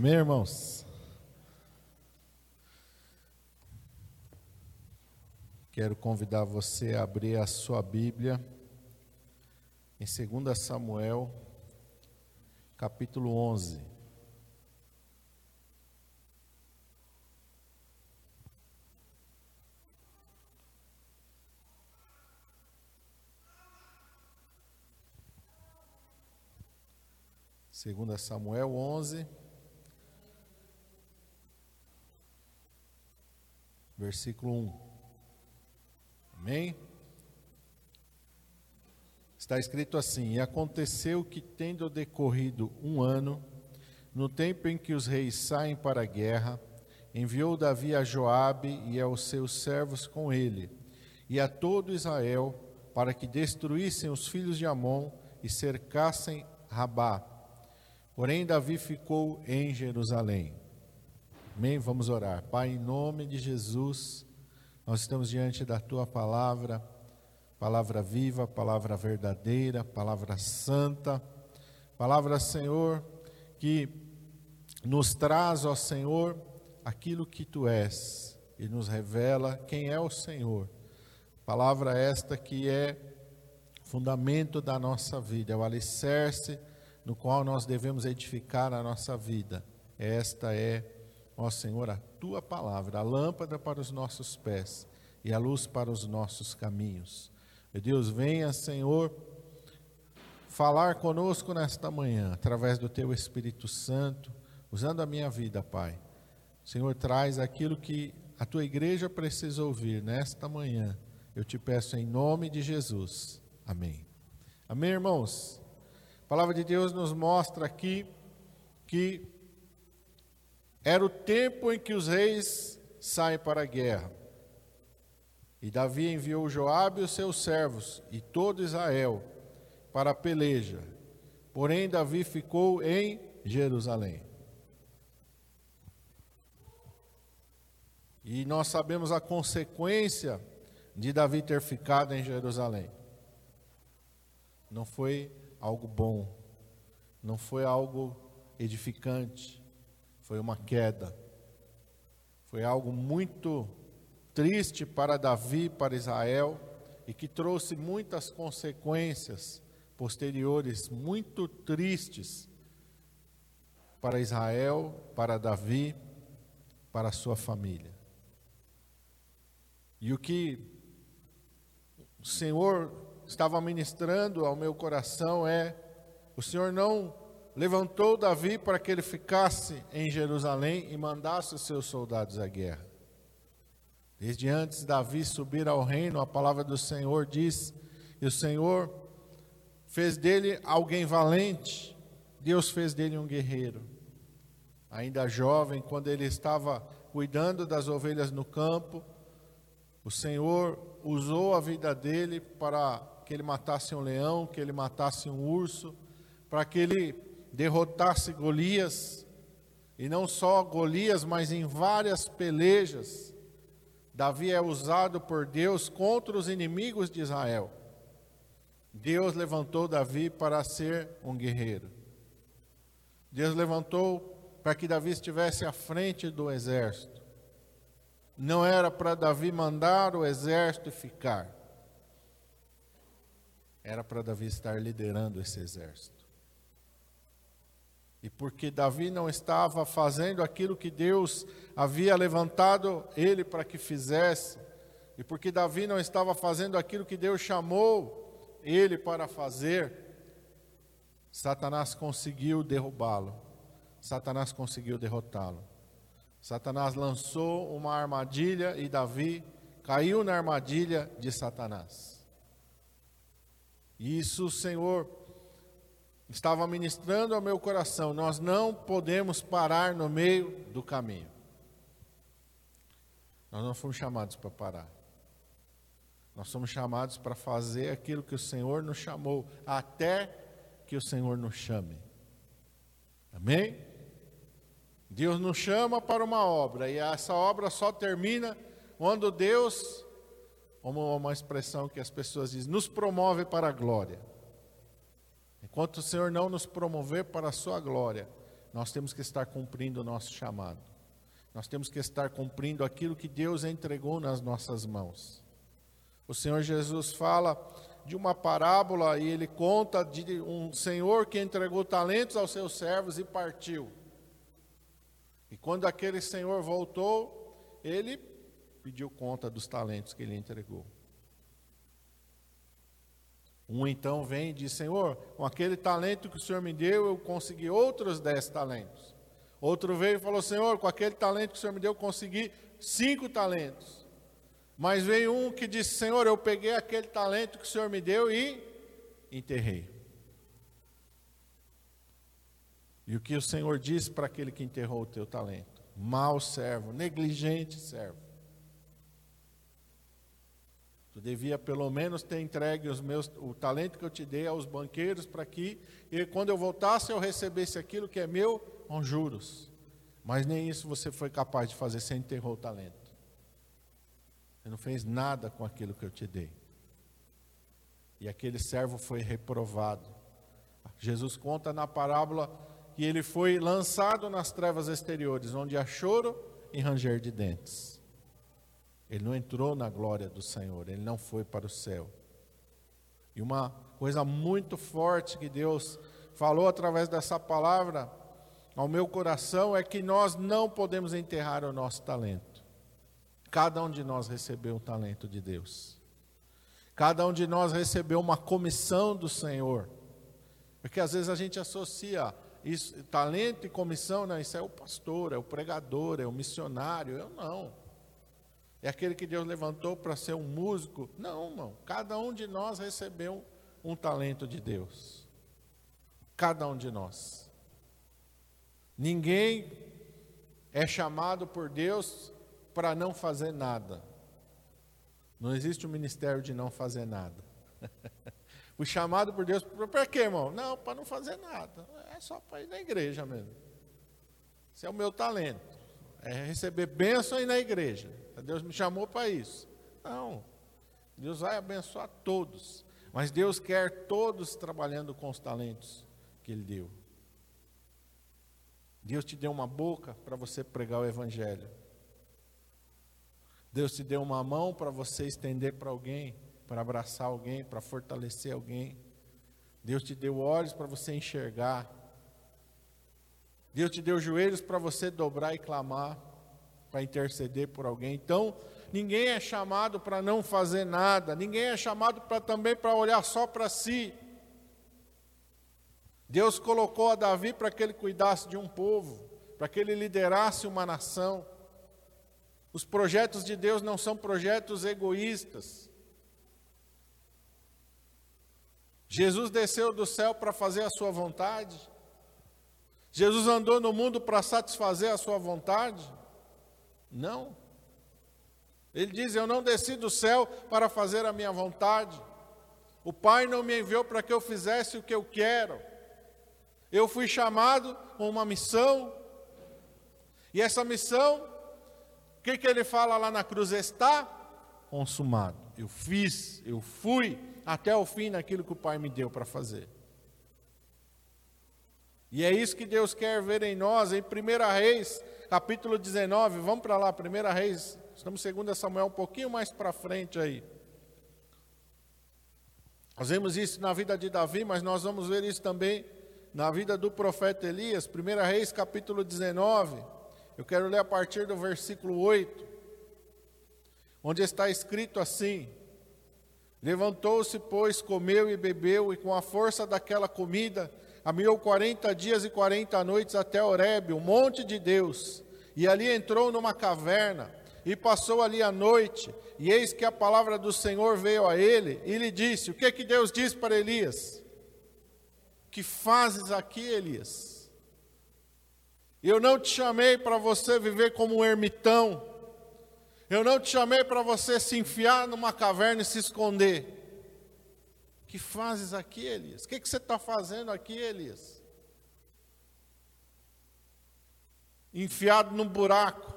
Amém, irmãos? Quero convidar você a abrir a sua Bíblia em 2 Samuel, capítulo 11. Segunda Samuel 11, versículo 1. Amém? Está escrito assim: E aconteceu que, tendo decorrido um ano, no tempo em que os reis saem para a guerra, enviou Davi a Joabe e aos seus servos com ele, e a todo Israel, para que destruíssem os filhos de Amon e cercassem Rabá. Porém, Davi ficou em Jerusalém. Amém? Vamos orar. Pai, em nome de Jesus, nós estamos diante da tua palavra, palavra viva, palavra verdadeira, palavra santa, palavra, Senhor, que nos traz, ó Senhor, aquilo que tu és e nos revela quem é o Senhor. Palavra esta que é fundamento da nossa vida, é o alicerce no qual nós devemos edificar a nossa vida. Esta é, ó Senhor, a tua palavra, a lâmpada para os nossos pés e a luz para os nossos caminhos. Meu Deus, venha, Senhor, falar conosco nesta manhã, através do teu Espírito Santo, usando a minha vida, Pai. Senhor, traz aquilo que a tua igreja precisa ouvir nesta manhã. Eu te peço em nome de Jesus. Amém. Amém, irmãos? A palavra de Deus nos mostra aqui que era o tempo em que os reis saem para a guerra. E Davi enviou Joabe e os seus servos e todo Israel para a peleja. Porém, Davi ficou em Jerusalém. E nós sabemos a consequência de Davi ter ficado em Jerusalém. Não foi algo bom, não foi algo edificante, foi uma queda. Foi algo muito triste para Davi, para Israel, e que trouxe muitas consequências posteriores muito tristes para Israel, para Davi, para sua família. E o que o Senhor estava ministrando ao meu coração é: o Senhor não levantou Davi para que ele ficasse em Jerusalém e mandasse os seus soldados à guerra. Desde antes Davi subir ao reino, a palavra do Senhor diz: e o Senhor fez dele alguém valente, Deus fez dele um guerreiro. Ainda jovem, quando ele estava cuidando das ovelhas no campo, o Senhor usou a vida dele para que ele matasse um leão, que ele matasse um urso, para que ele derrotasse Golias, e não só Golias, mas em várias pelejas. Davi é usado por Deus contra os inimigos de Israel. Deus levantou Davi para ser um guerreiro. Deus levantou para que Davi estivesse à frente do exército. Não era para Davi mandar o exército e ficar era para Davi estar liderando esse exército. E porque Davi não estava fazendo aquilo que Deus havia levantado ele para que fizesse, e porque Davi não estava fazendo aquilo que Deus chamou ele para fazer, Satanás conseguiu derrubá-lo. Satanás conseguiu derrotá-lo. Satanás lançou uma armadilha e Davi caiu na armadilha de Satanás. Isso o Senhor estava ministrando ao meu coração. Nós não podemos parar no meio do caminho. Nós não fomos chamados para parar. Nós somos chamados para fazer aquilo que o Senhor nos chamou, até que o Senhor nos chame. Amém? Deus nos chama para uma obra, e essa obra só termina quando Deus como uma expressão que as pessoas dizem, nos promove para a glória. Enquanto o Senhor não nos promover para a sua glória, nós temos que estar cumprindo o nosso chamado. Nós temos que estar cumprindo aquilo que Deus entregou nas nossas mãos. O Senhor Jesus fala de uma parábola e ele conta de um senhor que entregou talentos aos seus servos e partiu. E quando aquele senhor voltou, ele pediu conta dos talentos que ele entregou. Um então vem e diz: Senhor, com aquele talento que o Senhor me deu, eu consegui outros dez talentos. Outro veio e falou: Senhor, com aquele talento que o Senhor me deu, eu consegui cinco talentos. Mas veio um que disse: Senhor, eu peguei aquele talento que o Senhor me deu e enterrei. E o que o Senhor disse para aquele que enterrou o teu talento? Mal servo, negligente servo. Tu devia pelo menos ter entregue os meus, o talento que eu te dei aos banqueiros para que, e quando eu voltasse, eu recebesse aquilo que é meu com juros. Mas nem isso você foi capaz de fazer, você enterrou o talento. Você não fez nada com aquilo que eu te dei. E aquele servo foi reprovado. Jesus conta na parábola que ele foi lançado nas trevas exteriores, onde há choro e ranger de dentes. Ele não entrou na glória do Senhor, ele não foi para o céu. E uma coisa muito forte que Deus falou através dessa palavra ao meu coração é que nós não podemos enterrar o nosso talento. Cada um de nós recebeu um talento de Deus. Cada um de nós recebeu uma comissão do Senhor. Porque às vezes a gente associa isso, talento e comissão, não, isso é o pastor, é o pregador, é o missionário. Eu não. É aquele que Deus levantou para ser um músico. Não, irmão. Cada um de nós recebeu um talento de Deus. Cada um de nós. Ninguém é chamado por Deus para não fazer nada. Não existe o um ministério de não fazer nada. o chamado por Deus, para quê, irmão? Não, para não fazer nada. É só para ir na igreja mesmo. Esse é o meu talento. É receber bênção aí na igreja. Deus me chamou para isso. Não. Deus vai abençoar todos. Mas Deus quer todos trabalhando com os talentos que Ele deu. Deus te deu uma boca para você pregar o Evangelho. Deus te deu uma mão para você estender para alguém, para abraçar alguém, para fortalecer alguém. Deus te deu olhos para você enxergar. Deus te deu joelhos para você dobrar e clamar para interceder por alguém. Então, ninguém é chamado para não fazer nada, ninguém é chamado para também para olhar só para si. Deus colocou a Davi para que ele cuidasse de um povo, para que ele liderasse uma nação. Os projetos de Deus não são projetos egoístas. Jesus desceu do céu para fazer a sua vontade. Jesus andou no mundo para satisfazer a sua vontade. Não. Ele diz: Eu não desci do céu para fazer a minha vontade. O Pai não me enviou para que eu fizesse o que eu quero. Eu fui chamado com uma missão. E essa missão, o que, que ele fala lá na cruz? Está consumado. Eu fiz, eu fui até o fim naquilo que o Pai me deu para fazer. E é isso que Deus quer ver em nós, em 1 Reis capítulo 19, vamos para lá, 1 Reis, estamos 2 Samuel um pouquinho mais para frente aí. Nós vemos isso na vida de Davi, mas nós vamos ver isso também na vida do profeta Elias, 1 Reis capítulo 19. Eu quero ler a partir do versículo 8, onde está escrito assim: Levantou-se, pois, comeu e bebeu, e com a força daquela comida, caminhou quarenta dias e quarenta noites até Horebe, o monte de Deus, e ali entrou numa caverna, e passou ali a noite, e eis que a palavra do Senhor veio a ele, e lhe disse, o que que Deus disse para Elias? Que fazes aqui, Elias? Eu não te chamei para você viver como um ermitão, eu não te chamei para você se enfiar numa caverna e se esconder, que fazes aqui, Elias? O que, que você está fazendo aqui, Elias? Enfiado num buraco.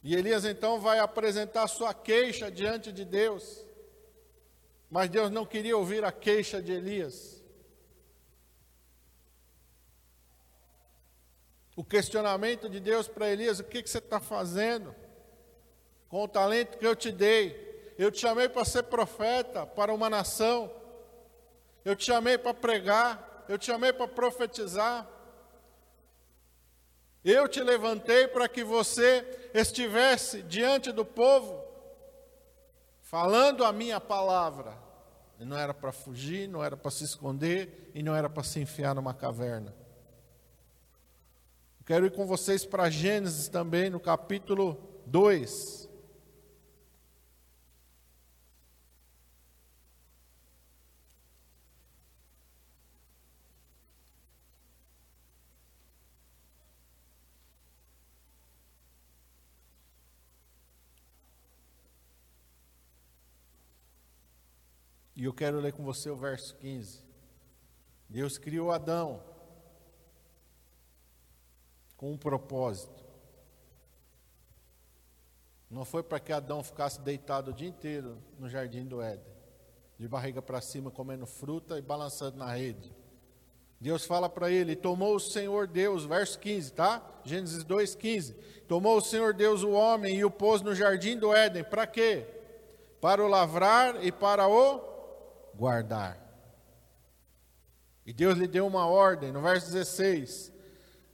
E Elias então vai apresentar sua queixa diante de Deus. Mas Deus não queria ouvir a queixa de Elias. O questionamento de Deus para Elias: o que, que você está fazendo com o talento que eu te dei? Eu te chamei para ser profeta para uma nação, eu te chamei para pregar, eu te chamei para profetizar. Eu te levantei para que você estivesse diante do povo, falando a minha palavra. E não era para fugir, não era para se esconder e não era para se enfiar numa caverna. Quero ir com vocês para Gênesis também, no capítulo 2. E eu quero ler com você o verso 15. Deus criou Adão com um propósito. Não foi para que Adão ficasse deitado o dia inteiro no jardim do Éden, de barriga para cima, comendo fruta e balançando na rede. Deus fala para ele: Tomou o Senhor Deus, verso 15, tá? Gênesis 2, 15. Tomou o Senhor Deus o homem e o pôs no jardim do Éden, para quê? Para o lavrar e para o guardar. E Deus lhe deu uma ordem, no verso 16: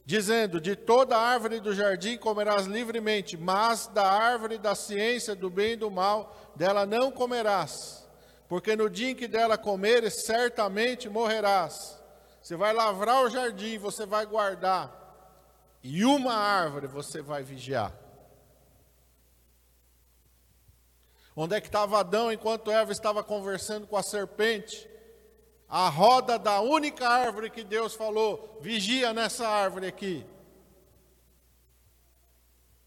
dizendo: De toda árvore do jardim comerás livremente, mas da árvore da ciência do bem e do mal, dela não comerás, porque no dia em que dela comeres, certamente morrerás. Você vai lavrar o jardim, você vai guardar, e uma árvore você vai vigiar. Onde é que estava Adão enquanto Eva estava conversando com a serpente? a roda da única árvore que Deus falou: vigia nessa árvore aqui.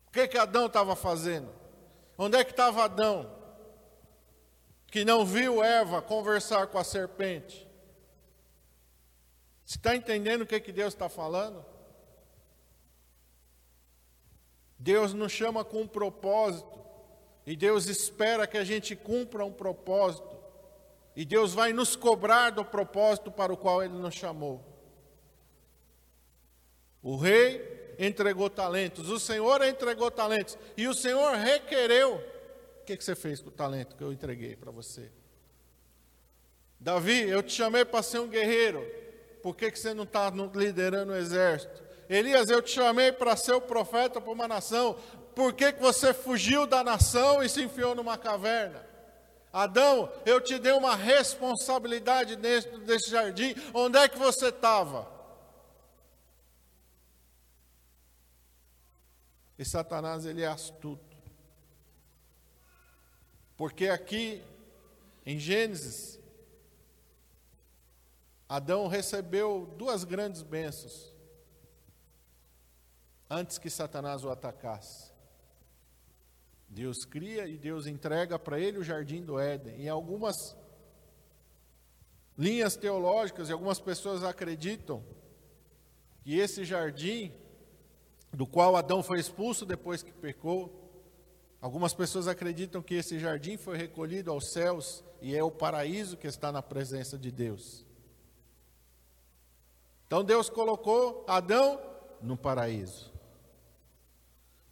O que, que Adão estava fazendo? Onde é que estava Adão? Que não viu Eva conversar com a serpente. Você está entendendo o que, que Deus está falando? Deus nos chama com um propósito, e Deus espera que a gente cumpra um propósito. E Deus vai nos cobrar do propósito para o qual Ele nos chamou. O rei entregou talentos, o Senhor entregou talentos, e o Senhor requereu. O que, que você fez com o talento que eu entreguei para você? Davi, eu te chamei para ser um guerreiro, por que, que você não está liderando o exército? Elias, eu te chamei para ser o profeta para uma nação, por que, que você fugiu da nação e se enfiou numa caverna? Adão, eu te dei uma responsabilidade dentro desse jardim. Onde é que você estava? E Satanás, ele é astuto. Porque aqui, em Gênesis, Adão recebeu duas grandes bênçãos antes que Satanás o atacasse. Deus cria e Deus entrega para ele o jardim do Éden. Em algumas linhas teológicas, e algumas pessoas acreditam que esse jardim, do qual Adão foi expulso depois que pecou, algumas pessoas acreditam que esse jardim foi recolhido aos céus e é o paraíso que está na presença de Deus. Então Deus colocou Adão no paraíso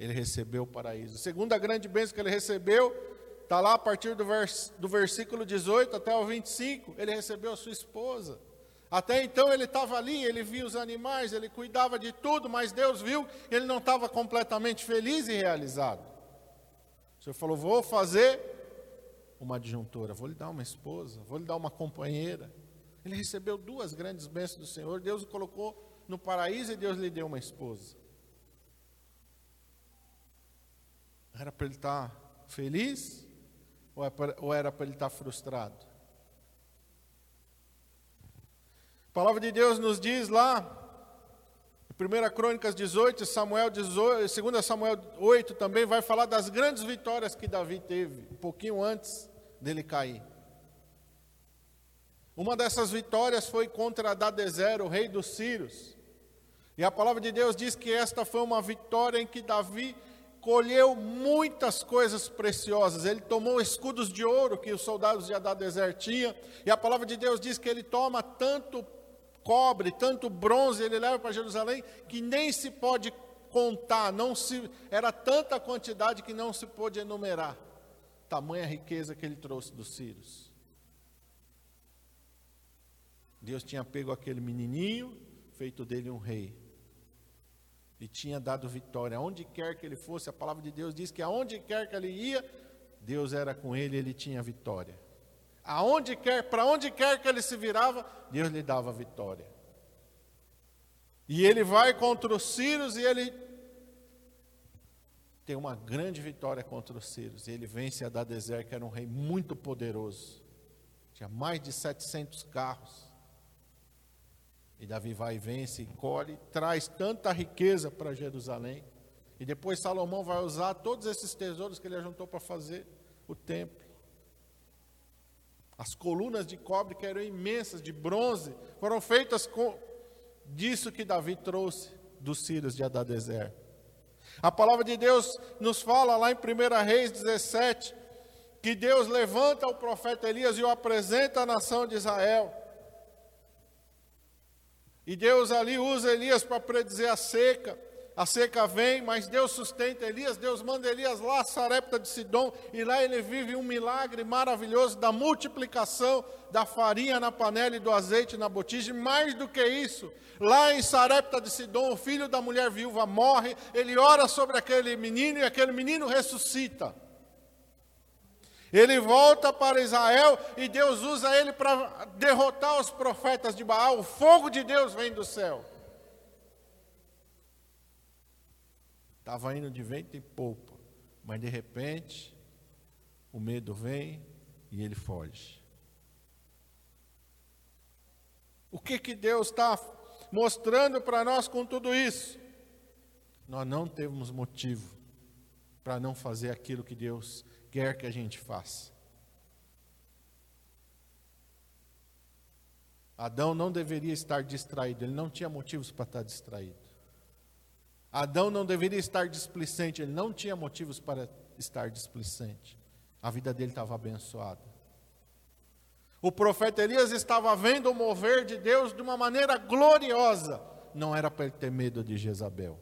ele recebeu o paraíso. A segunda grande bênção que ele recebeu, está lá a partir do, vers, do versículo 18 até o 25, ele recebeu a sua esposa. Até então ele estava ali, ele via os animais, ele cuidava de tudo, mas Deus viu que ele não estava completamente feliz e realizado. O Senhor falou: Vou fazer uma adjuntora, vou lhe dar uma esposa, vou lhe dar uma companheira. Ele recebeu duas grandes bênçãos do Senhor, Deus o colocou no paraíso e Deus lhe deu uma esposa. Era para ele estar feliz é ou era para ele estar frustrado? A palavra de Deus nos diz lá, em 1 Crônicas 18, Samuel 18, 2 Samuel 8 também vai falar das grandes vitórias que Davi teve, um pouquinho antes dele cair. Uma dessas vitórias foi contra Adadezer, o rei dos Sírios. E a palavra de Deus diz que esta foi uma vitória em que Davi colheu muitas coisas preciosas. Ele tomou escudos de ouro que os soldados de Adadezer tinham, e a palavra de Deus diz que ele toma tanto cobre, tanto bronze ele leva para Jerusalém que nem se pode contar, não se era tanta quantidade que não se pôde enumerar. Tamanha riqueza que ele trouxe dos sírios. Deus tinha pego aquele menininho, feito dele um rei. E tinha dado vitória. Aonde quer que ele fosse, a palavra de Deus diz que aonde quer que ele ia, Deus era com ele, ele tinha vitória. Aonde quer, para onde quer que ele se virava, Deus lhe dava vitória. E ele vai contra os sírios e ele tem uma grande vitória contra os sírios. Ele vence Adadezer, que era um rei muito poderoso. Tinha mais de 700 carros. E Davi vai e vence, e colhe, traz tanta riqueza para Jerusalém. E depois Salomão vai usar todos esses tesouros que ele ajuntou para fazer o templo. As colunas de cobre, que eram imensas, de bronze, foram feitas com disso que Davi trouxe dos sírios de Adadezer. A palavra de Deus nos fala lá em 1 Reis 17, que Deus levanta o profeta Elias e o apresenta à nação de Israel. E Deus ali usa Elias para predizer a seca. A seca vem, mas Deus sustenta Elias, Deus manda Elias lá a Sarepta de Sidom, e lá ele vive um milagre maravilhoso da multiplicação da farinha na panela e do azeite na botija. Mais do que isso, lá em Sarepta de Sidom, o filho da mulher viúva morre, ele ora sobre aquele menino e aquele menino ressuscita. Ele volta para Israel e Deus usa ele para derrotar os profetas de Baal. O fogo de Deus vem do céu. Estava indo de vento em polpa, mas de repente o medo vem e ele foge. O que, que Deus está mostrando para nós com tudo isso? Nós não temos motivo para não fazer aquilo que Deus quer que a gente faça. Adão não deveria estar distraído, ele não tinha motivos para estar distraído. Adão não deveria estar displicente, ele não tinha motivos para estar displicente. A vida dele estava abençoada. O profeta Elias estava vendo o mover de Deus de uma maneira gloriosa. Não era para ele ter medo de Jezabel.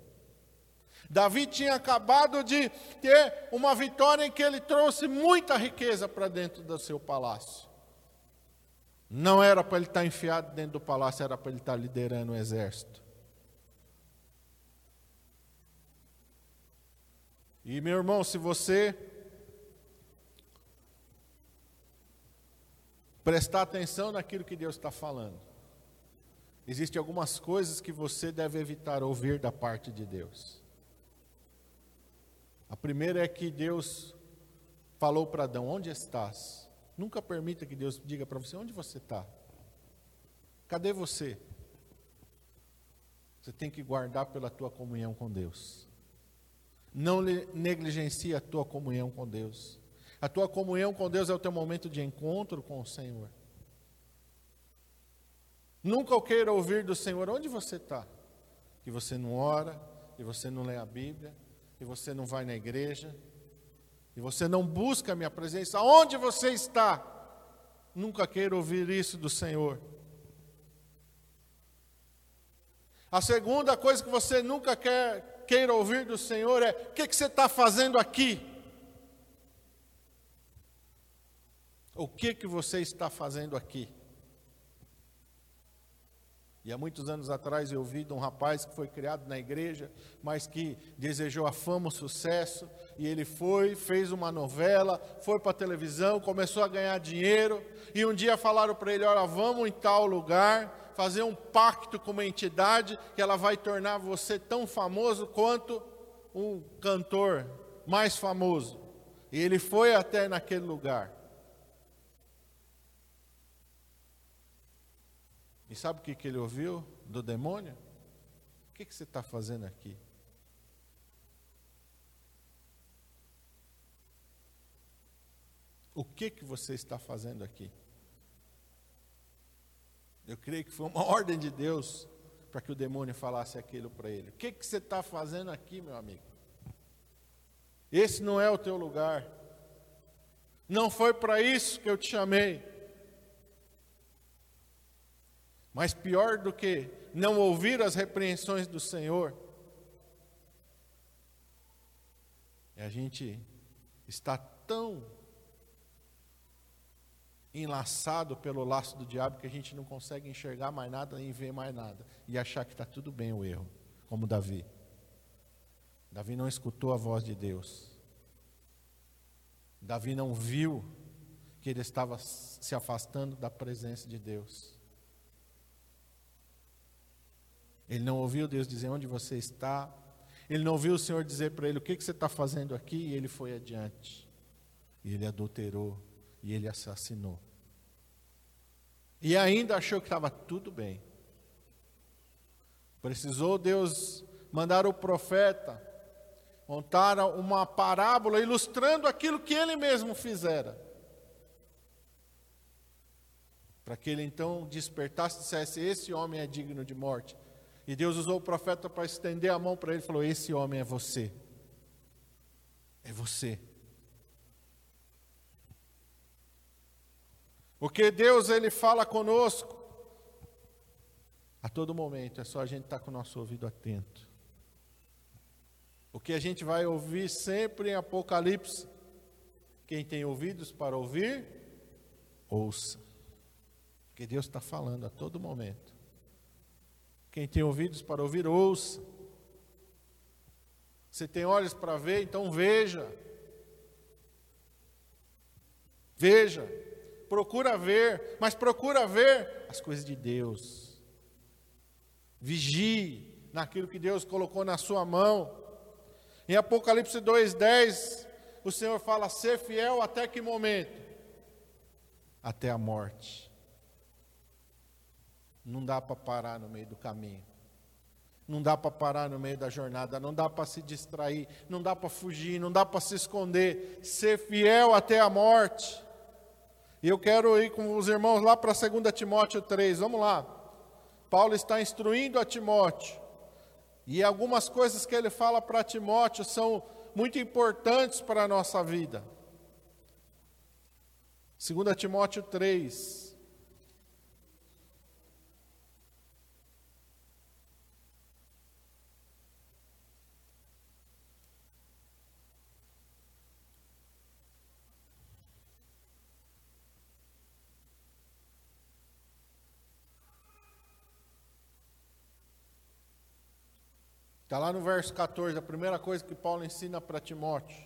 Davi tinha acabado de ter uma vitória em que ele trouxe muita riqueza para dentro do seu palácio. Não era para ele estar enfiado dentro do palácio, era para ele estar liderando o exército. E meu irmão, se você prestar atenção naquilo que Deus está falando, existem algumas coisas que você deve evitar ouvir da parte de Deus. A primeira é que Deus falou para Adão: Onde estás? Nunca permita que Deus diga para você: Onde você está? Cadê você? Você tem que guardar pela tua comunhão com Deus. Não negligencie a tua comunhão com Deus. A tua comunhão com Deus é o teu momento de encontro com o Senhor. Nunca queira ouvir do Senhor onde você está. Que você não ora, que você não lê a Bíblia, que você não vai na igreja, que você não busca a minha presença. Onde você está? Nunca queira ouvir isso do Senhor. A segunda coisa que você nunca quer queira ouvir do Senhor é: o que, que você está fazendo aqui? O que, que você está fazendo aqui? E há muitos anos atrás eu ouvi de um rapaz que foi criado na igreja, mas que desejou a fama, o sucesso, e ele foi, fez uma novela, foi para a televisão, começou a ganhar dinheiro, e um dia falaram para ele: Olha, vamos em tal lugar, fazer um pacto com uma entidade que ela vai tornar você tão famoso quanto um cantor mais famoso. E ele foi até naquele lugar. E sabe o que, que ele ouviu do demônio? O que, que você está fazendo aqui? O que, que você está fazendo aqui? Eu creio que foi uma ordem de Deus para que o demônio falasse aquilo para ele. O que, que você está fazendo aqui, meu amigo? Esse não é o teu lugar. Não foi para isso que eu te chamei. Mas pior do que não ouvir as repreensões do Senhor, é a gente estar tão enlaçado pelo laço do diabo que a gente não consegue enxergar mais nada nem ver mais nada e achar que está tudo bem o erro, como Davi. Davi não escutou a voz de Deus. Davi não viu que ele estava se afastando da presença de Deus. Ele não ouviu Deus dizer onde você está. Ele não ouviu o Senhor dizer para ele o que, que você está fazendo aqui. E ele foi adiante. E ele adulterou. E ele assassinou. E ainda achou que estava tudo bem. Precisou Deus mandar o profeta contar uma parábola ilustrando aquilo que ele mesmo fizera. Para que ele então despertasse e dissesse: Esse homem é digno de morte. E Deus usou o profeta para estender a mão para ele e falou: Esse homem é você. É você. Porque Deus ele fala conosco a todo momento, é só a gente estar tá com o nosso ouvido atento. O que a gente vai ouvir sempre em Apocalipse, quem tem ouvidos para ouvir, ouça. Porque Deus está falando a todo momento. Quem tem ouvidos para ouvir, ouça. Você tem olhos para ver, então veja. Veja, procura ver, mas procura ver as coisas de Deus. Vigie naquilo que Deus colocou na sua mão. Em Apocalipse 2:10, o Senhor fala: "Ser fiel até que momento? Até a morte." Não dá para parar no meio do caminho. Não dá para parar no meio da jornada, não dá para se distrair, não dá para fugir, não dá para se esconder, ser fiel até a morte. E eu quero ir com os irmãos lá para 2 Timóteo 3, vamos lá. Paulo está instruindo a Timóteo, e algumas coisas que ele fala para Timóteo são muito importantes para a nossa vida. 2 Timóteo 3, Está lá no verso 14, a primeira coisa que Paulo ensina para Timóteo.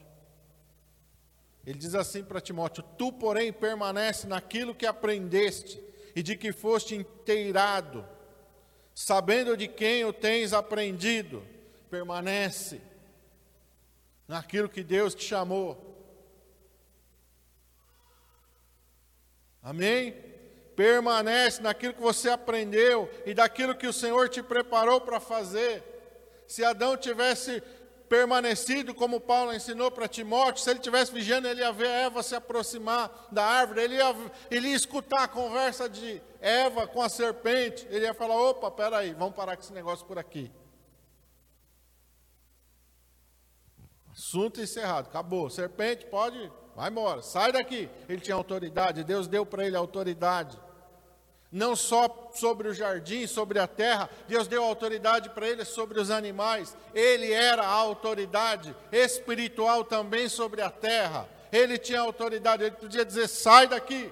Ele diz assim para Timóteo: Tu, porém, permanece naquilo que aprendeste e de que foste inteirado, sabendo de quem o tens aprendido, permanece naquilo que Deus te chamou. Amém? Permanece naquilo que você aprendeu e daquilo que o Senhor te preparou para fazer. Se Adão tivesse permanecido, como Paulo ensinou para Timóteo, se ele tivesse vigiando, ele ia ver Eva se aproximar da árvore, ele ia, ele ia escutar a conversa de Eva com a serpente, ele ia falar: opa, peraí, vamos parar com esse negócio por aqui. Assunto encerrado, acabou. Serpente, pode, vai embora, sai daqui. Ele tinha autoridade, Deus deu para ele autoridade não só sobre o jardim, sobre a terra, Deus deu autoridade para ele sobre os animais, ele era a autoridade espiritual também sobre a terra, ele tinha autoridade, ele podia dizer: sai daqui,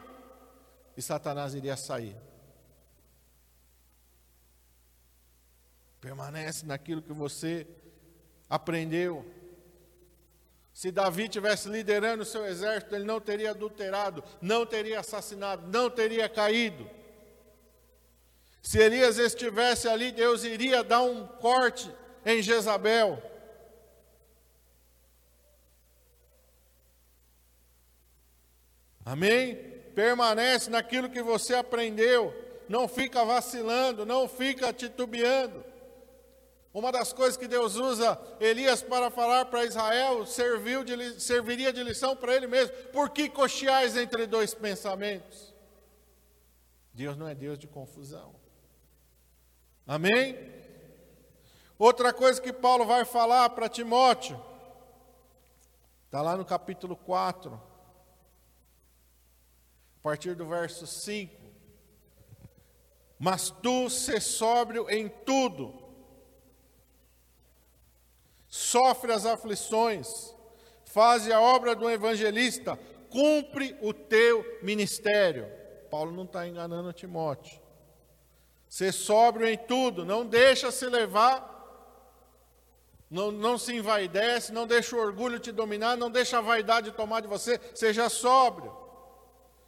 e Satanás iria sair. Permanece naquilo que você aprendeu. Se Davi tivesse liderando o seu exército, ele não teria adulterado, não teria assassinado, não teria caído. Se Elias estivesse ali, Deus iria dar um corte em Jezabel. Amém? Permanece naquilo que você aprendeu, não fica vacilando, não fica titubeando. Uma das coisas que Deus usa Elias para falar para Israel serviu de, serviria de lição para ele mesmo. Por que cocheais entre dois pensamentos? Deus não é Deus de confusão. Amém? Outra coisa que Paulo vai falar para Timóteo, está lá no capítulo 4, a partir do verso 5. Mas tu se sóbrio em tudo, sofre as aflições, faze a obra do evangelista, cumpre o teu ministério. Paulo não está enganando Timóteo. Ser sóbrio em tudo, não deixa se levar, não, não se envaidece, não deixa o orgulho te dominar, não deixa a vaidade tomar de você, seja sóbrio.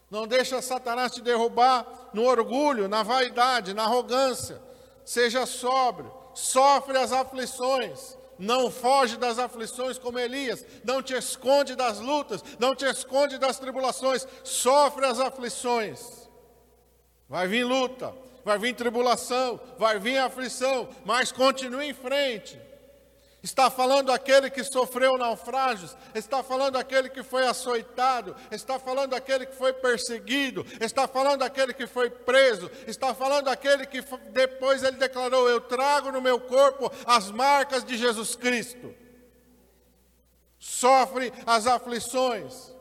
Não deixa Satanás te derrubar no orgulho, na vaidade, na arrogância. Seja sóbrio, sofre as aflições, não foge das aflições como Elias, não te esconde das lutas, não te esconde das tribulações, sofre as aflições. Vai vir luta, vai vir tribulação, vai vir aflição, mas continue em frente. Está falando aquele que sofreu naufrágios, está falando aquele que foi açoitado, está falando aquele que foi perseguido, está falando aquele que foi preso, está falando aquele que depois ele declarou: Eu trago no meu corpo as marcas de Jesus Cristo. Sofre as aflições,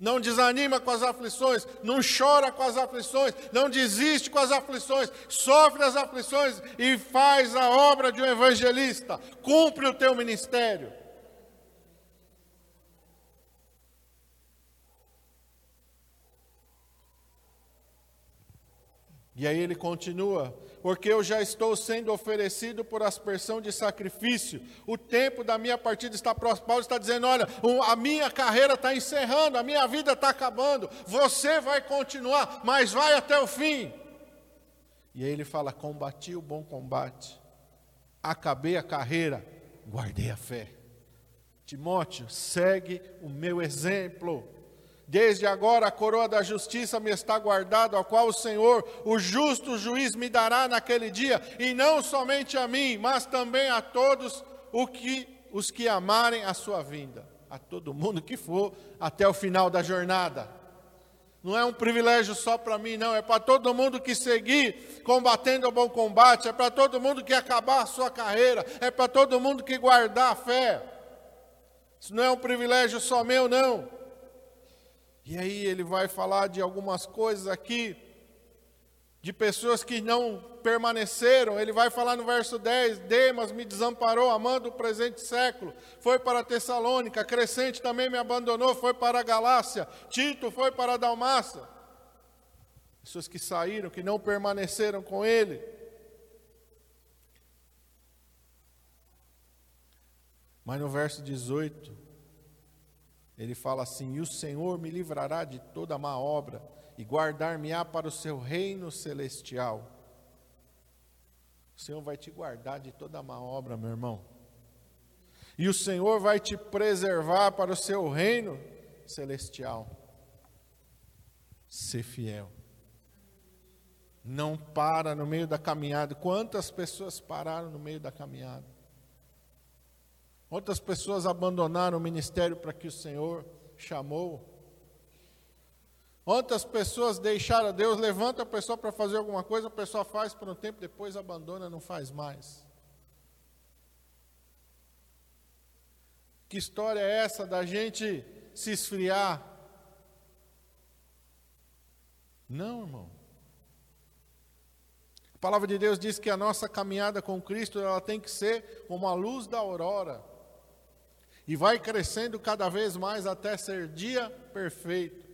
não desanima com as aflições, não chora com as aflições, não desiste com as aflições, sofre as aflições e faz a obra de um evangelista, cumpre o teu ministério. E aí ele continua: porque eu já estou sendo oferecido por aspersão de sacrifício. O tempo da minha partida está próximo. Paulo está dizendo: olha, a minha carreira está encerrando, a minha vida está acabando. Você vai continuar, mas vai até o fim. E aí ele fala: combati o bom combate, acabei a carreira, guardei a fé. Timóteo, segue o meu exemplo. Desde agora a coroa da justiça me está guardada, a qual o Senhor, o justo juiz, me dará naquele dia, e não somente a mim, mas também a todos o que, os que amarem a sua vinda, a todo mundo que for até o final da jornada. Não é um privilégio só para mim, não, é para todo mundo que seguir combatendo o bom combate, é para todo mundo que acabar a sua carreira, é para todo mundo que guardar a fé. Isso não é um privilégio só meu, não. E aí ele vai falar de algumas coisas aqui, de pessoas que não permaneceram. Ele vai falar no verso 10: Demas me desamparou, amando o presente século, foi para Tessalônica, Crescente também me abandonou, foi para Galácia, Tito foi para Dalmácia. Pessoas que saíram, que não permaneceram com ele. Mas no verso 18, ele fala assim: E o Senhor me livrará de toda má obra e guardar-me-á para o seu reino celestial. O Senhor vai te guardar de toda má obra, meu irmão. E o Senhor vai te preservar para o seu reino celestial. Ser fiel. Não para no meio da caminhada. Quantas pessoas pararam no meio da caminhada? Outras pessoas abandonaram o ministério para que o Senhor chamou. Outras pessoas deixaram Deus, levanta a pessoa para fazer alguma coisa, a pessoa faz por um tempo, depois abandona, não faz mais. Que história é essa da gente se esfriar? Não, irmão. A palavra de Deus diz que a nossa caminhada com Cristo ela tem que ser como a luz da aurora e vai crescendo cada vez mais até ser dia perfeito.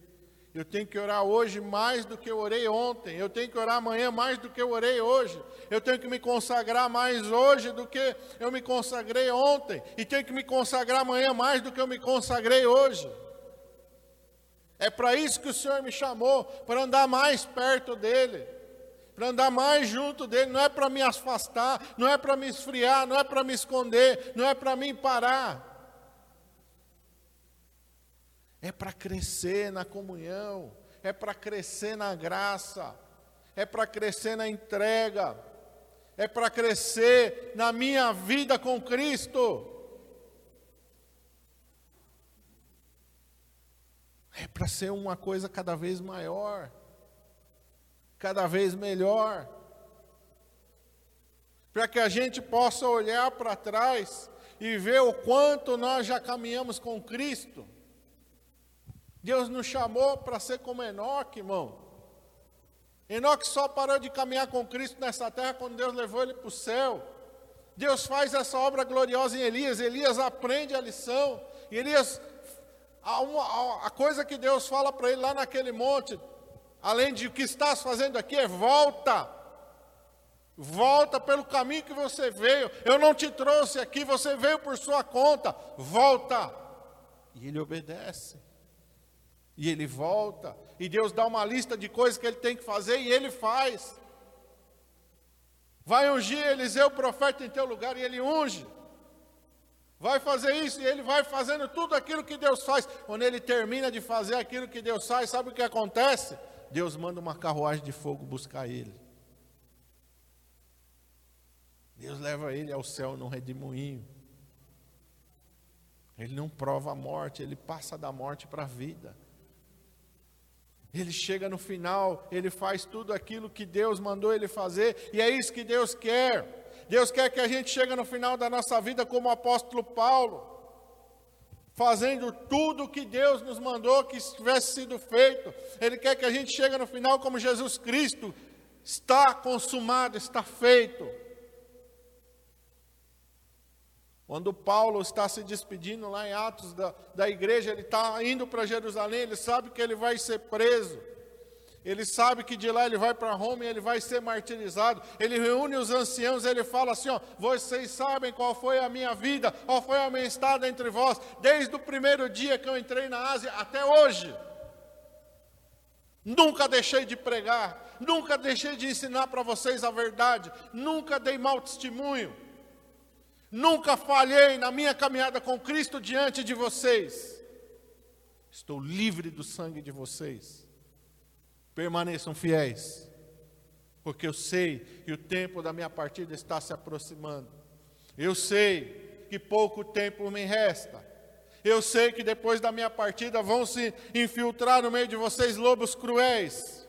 Eu tenho que orar hoje mais do que eu orei ontem. Eu tenho que orar amanhã mais do que eu orei hoje. Eu tenho que me consagrar mais hoje do que eu me consagrei ontem. E tenho que me consagrar amanhã mais do que eu me consagrei hoje. É para isso que o Senhor me chamou para andar mais perto dEle, para andar mais junto dEle. Não é para me afastar, não é para me esfriar, não é para me esconder, não é para me parar é para crescer na comunhão, é para crescer na graça, é para crescer na entrega, é para crescer na minha vida com Cristo. É para ser uma coisa cada vez maior, cada vez melhor, para que a gente possa olhar para trás e ver o quanto nós já caminhamos com Cristo. Deus nos chamou para ser como Enoque, irmão. Enoque só parou de caminhar com Cristo nessa terra quando Deus levou ele para o céu. Deus faz essa obra gloriosa em Elias. Elias aprende a lição. Elias, a, uma, a coisa que Deus fala para ele lá naquele monte, além de o que estás fazendo aqui, é volta. Volta pelo caminho que você veio. Eu não te trouxe aqui, você veio por sua conta. Volta. E ele obedece. E ele volta. E Deus dá uma lista de coisas que ele tem que fazer e ele faz. Vai ungir Eliseu, profeta, em teu lugar, e ele unge. Vai fazer isso, e ele vai fazendo tudo aquilo que Deus faz. Quando ele termina de fazer aquilo que Deus faz, sabe o que acontece? Deus manda uma carruagem de fogo buscar ele. Deus leva ele ao céu num redemoinho. Ele não prova a morte, ele passa da morte para a vida. Ele chega no final, ele faz tudo aquilo que Deus mandou ele fazer, e é isso que Deus quer. Deus quer que a gente chegue no final da nossa vida como o apóstolo Paulo, fazendo tudo o que Deus nos mandou que tivesse sido feito. Ele quer que a gente chegue no final como Jesus Cristo, está consumado, está feito. Quando Paulo está se despedindo lá em Atos da, da igreja, ele está indo para Jerusalém, ele sabe que ele vai ser preso. Ele sabe que de lá ele vai para Roma e ele vai ser martirizado. Ele reúne os anciãos, ele fala assim: ó, vocês sabem qual foi a minha vida, qual foi a minha estada entre vós, desde o primeiro dia que eu entrei na Ásia até hoje. Nunca deixei de pregar, nunca deixei de ensinar para vocês a verdade, nunca dei mau testemunho. Nunca falhei na minha caminhada com Cristo diante de vocês. Estou livre do sangue de vocês. Permaneçam fiéis, porque eu sei que o tempo da minha partida está se aproximando. Eu sei que pouco tempo me resta. Eu sei que depois da minha partida vão se infiltrar no meio de vocês lobos cruéis.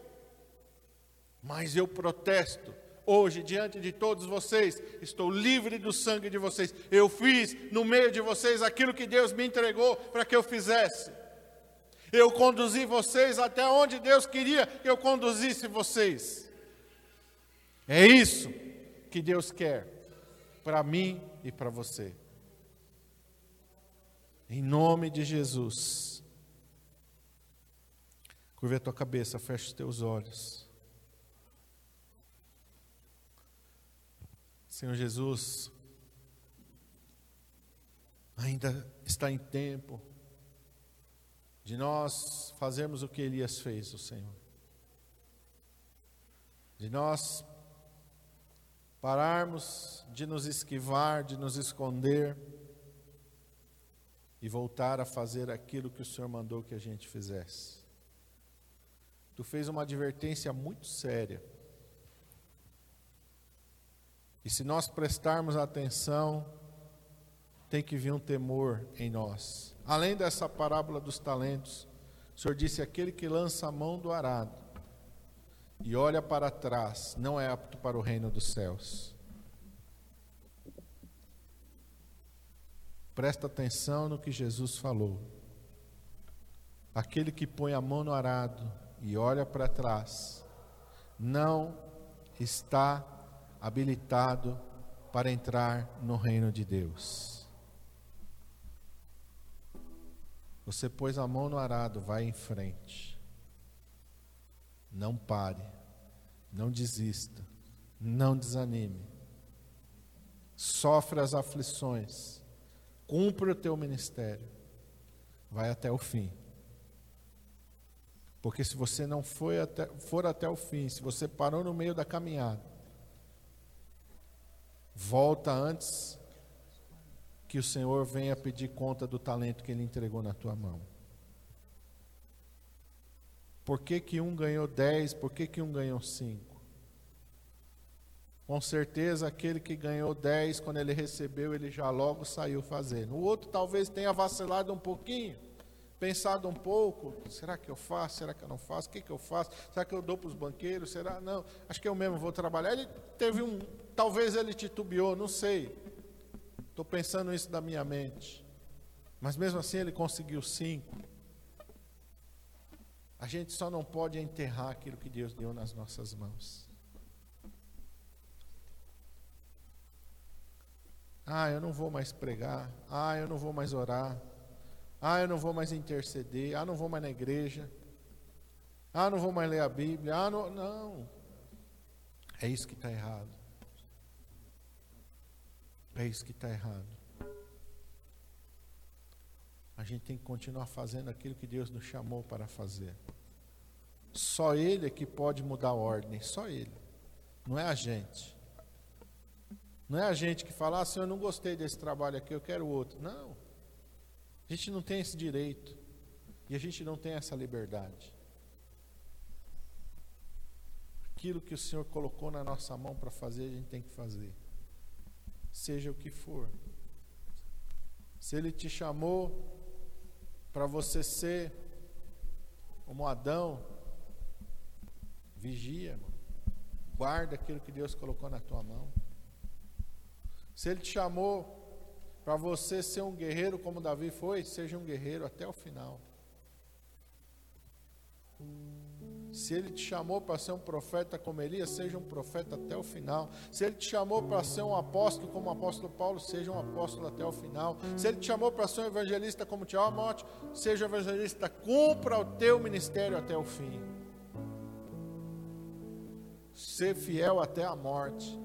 Mas eu protesto hoje diante de todos vocês, estou livre do sangue de vocês. Eu fiz no meio de vocês aquilo que Deus me entregou para que eu fizesse. Eu conduzi vocês até onde Deus queria que eu conduzisse vocês. É isso que Deus quer para mim e para você. Em nome de Jesus. Curva a tua cabeça, fecha os teus olhos. Senhor Jesus, ainda está em tempo de nós fazermos o que Elias fez, o Senhor. De nós pararmos de nos esquivar, de nos esconder e voltar a fazer aquilo que o Senhor mandou que a gente fizesse. Tu fez uma advertência muito séria e se nós prestarmos atenção, tem que vir um temor em nós. Além dessa parábola dos talentos, o Senhor disse: aquele que lança a mão do arado e olha para trás, não é apto para o reino dos céus. Presta atenção no que Jesus falou. Aquele que põe a mão no arado e olha para trás, não está habilitado para entrar no reino de Deus. Você pôs a mão no arado, vai em frente. Não pare, não desista, não desanime. Sofre as aflições, cumpre o teu ministério, vai até o fim. Porque se você não foi até, for até o fim, se você parou no meio da caminhada, Volta antes que o Senhor venha pedir conta do talento que Ele entregou na tua mão. Por que, que um ganhou dez? Por que, que um ganhou cinco? Com certeza, aquele que ganhou dez, quando ele recebeu, ele já logo saiu fazendo. O outro talvez tenha vacilado um pouquinho, pensado um pouco: será que eu faço? Será que eu não faço? O que, que eu faço? Será que eu dou para os banqueiros? Será? Não, acho que eu mesmo vou trabalhar. Ele teve um, Talvez ele titubeou, não sei. Estou pensando isso da minha mente. Mas mesmo assim ele conseguiu cinco. A gente só não pode enterrar aquilo que Deus deu nas nossas mãos. Ah, eu não vou mais pregar. Ah, eu não vou mais orar. Ah, eu não vou mais interceder. Ah, não vou mais na igreja. Ah, não vou mais ler a Bíblia. Ah, não. Não. É isso que está errado. É isso que está errado. A gente tem que continuar fazendo aquilo que Deus nos chamou para fazer. Só Ele é que pode mudar a ordem, só Ele. Não é a gente. Não é a gente que fala, assim, eu não gostei desse trabalho aqui, eu quero outro. Não. A gente não tem esse direito. E a gente não tem essa liberdade. Aquilo que o Senhor colocou na nossa mão para fazer, a gente tem que fazer. Seja o que for. Se Ele te chamou para você ser como Adão, vigia, guarda aquilo que Deus colocou na tua mão. Se Ele te chamou para você ser um guerreiro como Davi foi, seja um guerreiro até o final. Se ele te chamou para ser um profeta como Elias, seja um profeta até o final. Se ele te chamou para ser um apóstolo como o apóstolo Paulo, seja um apóstolo até o final. Se ele te chamou para ser um evangelista como Tiamote, seja um evangelista, cumpra o teu ministério até o fim. Ser fiel até a morte,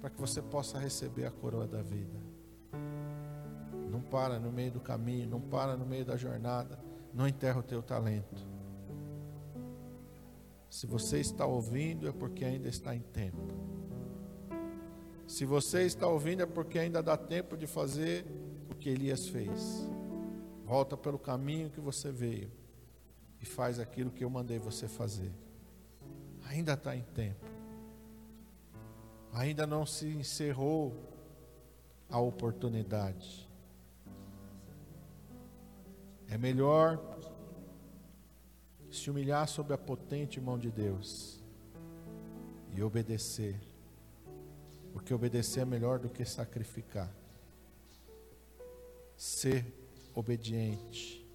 para que você possa receber a coroa da vida. Não para no meio do caminho, não para no meio da jornada, não enterra o teu talento. Se você está ouvindo, é porque ainda está em tempo. Se você está ouvindo, é porque ainda dá tempo de fazer o que Elias fez. Volta pelo caminho que você veio e faz aquilo que eu mandei você fazer. Ainda está em tempo. Ainda não se encerrou a oportunidade. É melhor se humilhar sob a potente mão de Deus e obedecer, porque obedecer é melhor do que sacrificar. Ser obediente,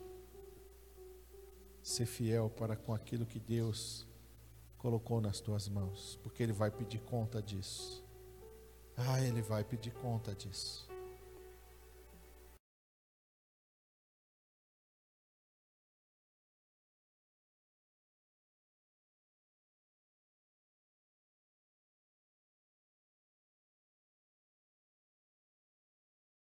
ser fiel para com aquilo que Deus colocou nas tuas mãos, porque Ele vai pedir conta disso. Ah, Ele vai pedir conta disso.